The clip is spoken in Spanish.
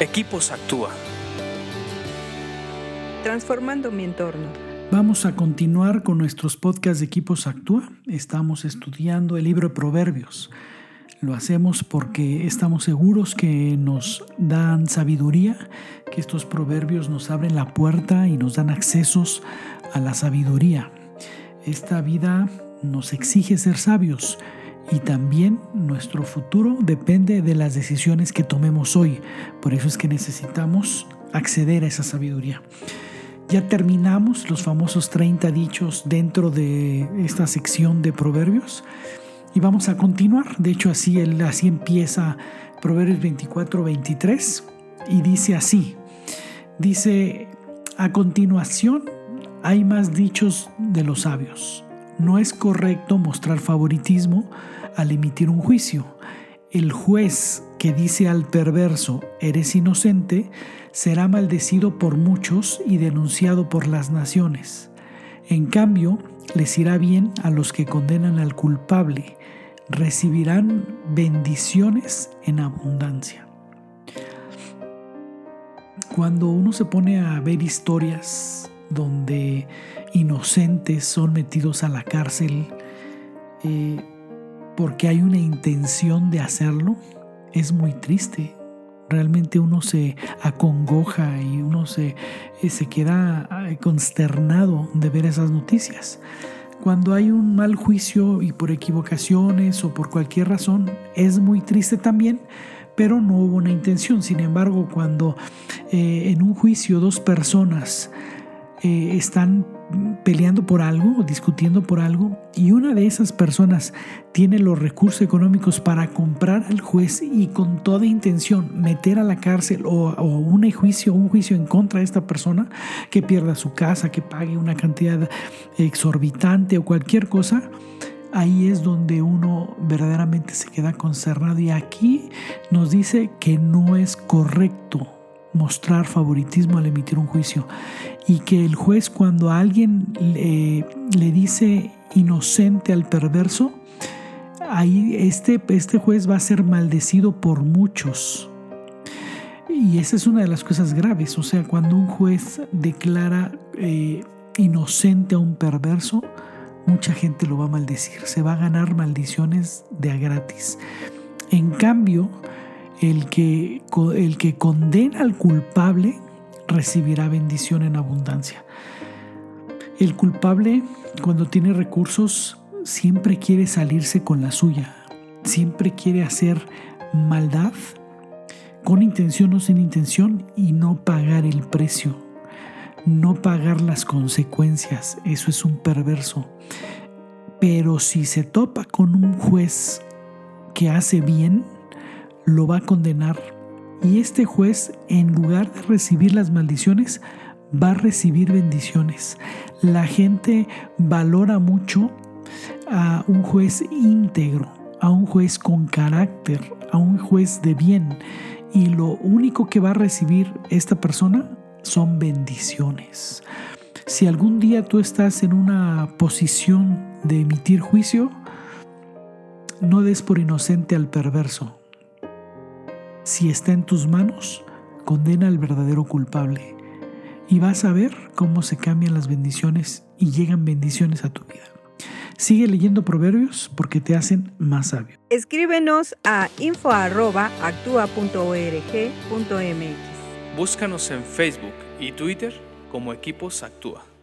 Equipos Actúa. Transformando mi entorno. Vamos a continuar con nuestros podcasts de Equipos Actúa. Estamos estudiando el libro de Proverbios. Lo hacemos porque estamos seguros que nos dan sabiduría, que estos proverbios nos abren la puerta y nos dan accesos a la sabiduría. Esta vida nos exige ser sabios y también nuestro futuro depende de las decisiones que tomemos hoy. Por eso es que necesitamos acceder a esa sabiduría. Ya terminamos los famosos 30 dichos dentro de esta sección de proverbios y vamos a continuar. De hecho, así, así empieza Proverbios 24, 23 y dice así. Dice, a continuación hay más dichos de los sabios. No es correcto mostrar favoritismo al emitir un juicio. El juez que dice al perverso, eres inocente, será maldecido por muchos y denunciado por las naciones. En cambio, les irá bien a los que condenan al culpable, recibirán bendiciones en abundancia. Cuando uno se pone a ver historias donde inocentes son metidos a la cárcel, eh, porque hay una intención de hacerlo, es muy triste. Realmente uno se acongoja y uno se, eh, se queda eh, consternado de ver esas noticias. Cuando hay un mal juicio y por equivocaciones o por cualquier razón, es muy triste también, pero no hubo una intención. Sin embargo, cuando eh, en un juicio dos personas están peleando por algo o discutiendo por algo y una de esas personas tiene los recursos económicos para comprar al juez y con toda intención meter a la cárcel o, o un juicio un juicio en contra de esta persona que pierda su casa, que pague una cantidad exorbitante o cualquier cosa, ahí es donde uno verdaderamente se queda concernado. Y aquí nos dice que no es correcto mostrar favoritismo al emitir un juicio y que el juez cuando alguien le, le dice inocente al perverso, ahí este, este juez va a ser maldecido por muchos. Y esa es una de las cosas graves, o sea, cuando un juez declara eh, inocente a un perverso, mucha gente lo va a maldecir, se va a ganar maldiciones de a gratis. En cambio, el que, el que condena al culpable recibirá bendición en abundancia. El culpable, cuando tiene recursos, siempre quiere salirse con la suya, siempre quiere hacer maldad, con intención o sin intención, y no pagar el precio, no pagar las consecuencias. Eso es un perverso. Pero si se topa con un juez que hace bien, lo va a condenar y este juez, en lugar de recibir las maldiciones, va a recibir bendiciones. La gente valora mucho a un juez íntegro, a un juez con carácter, a un juez de bien. Y lo único que va a recibir esta persona son bendiciones. Si algún día tú estás en una posición de emitir juicio, no des por inocente al perverso, si está en tus manos, condena al verdadero culpable y vas a ver cómo se cambian las bendiciones y llegan bendiciones a tu vida. Sigue leyendo proverbios porque te hacen más sabio. Escríbenos a info.actua.org.mx. Búscanos en Facebook y Twitter como Equipos Actúa.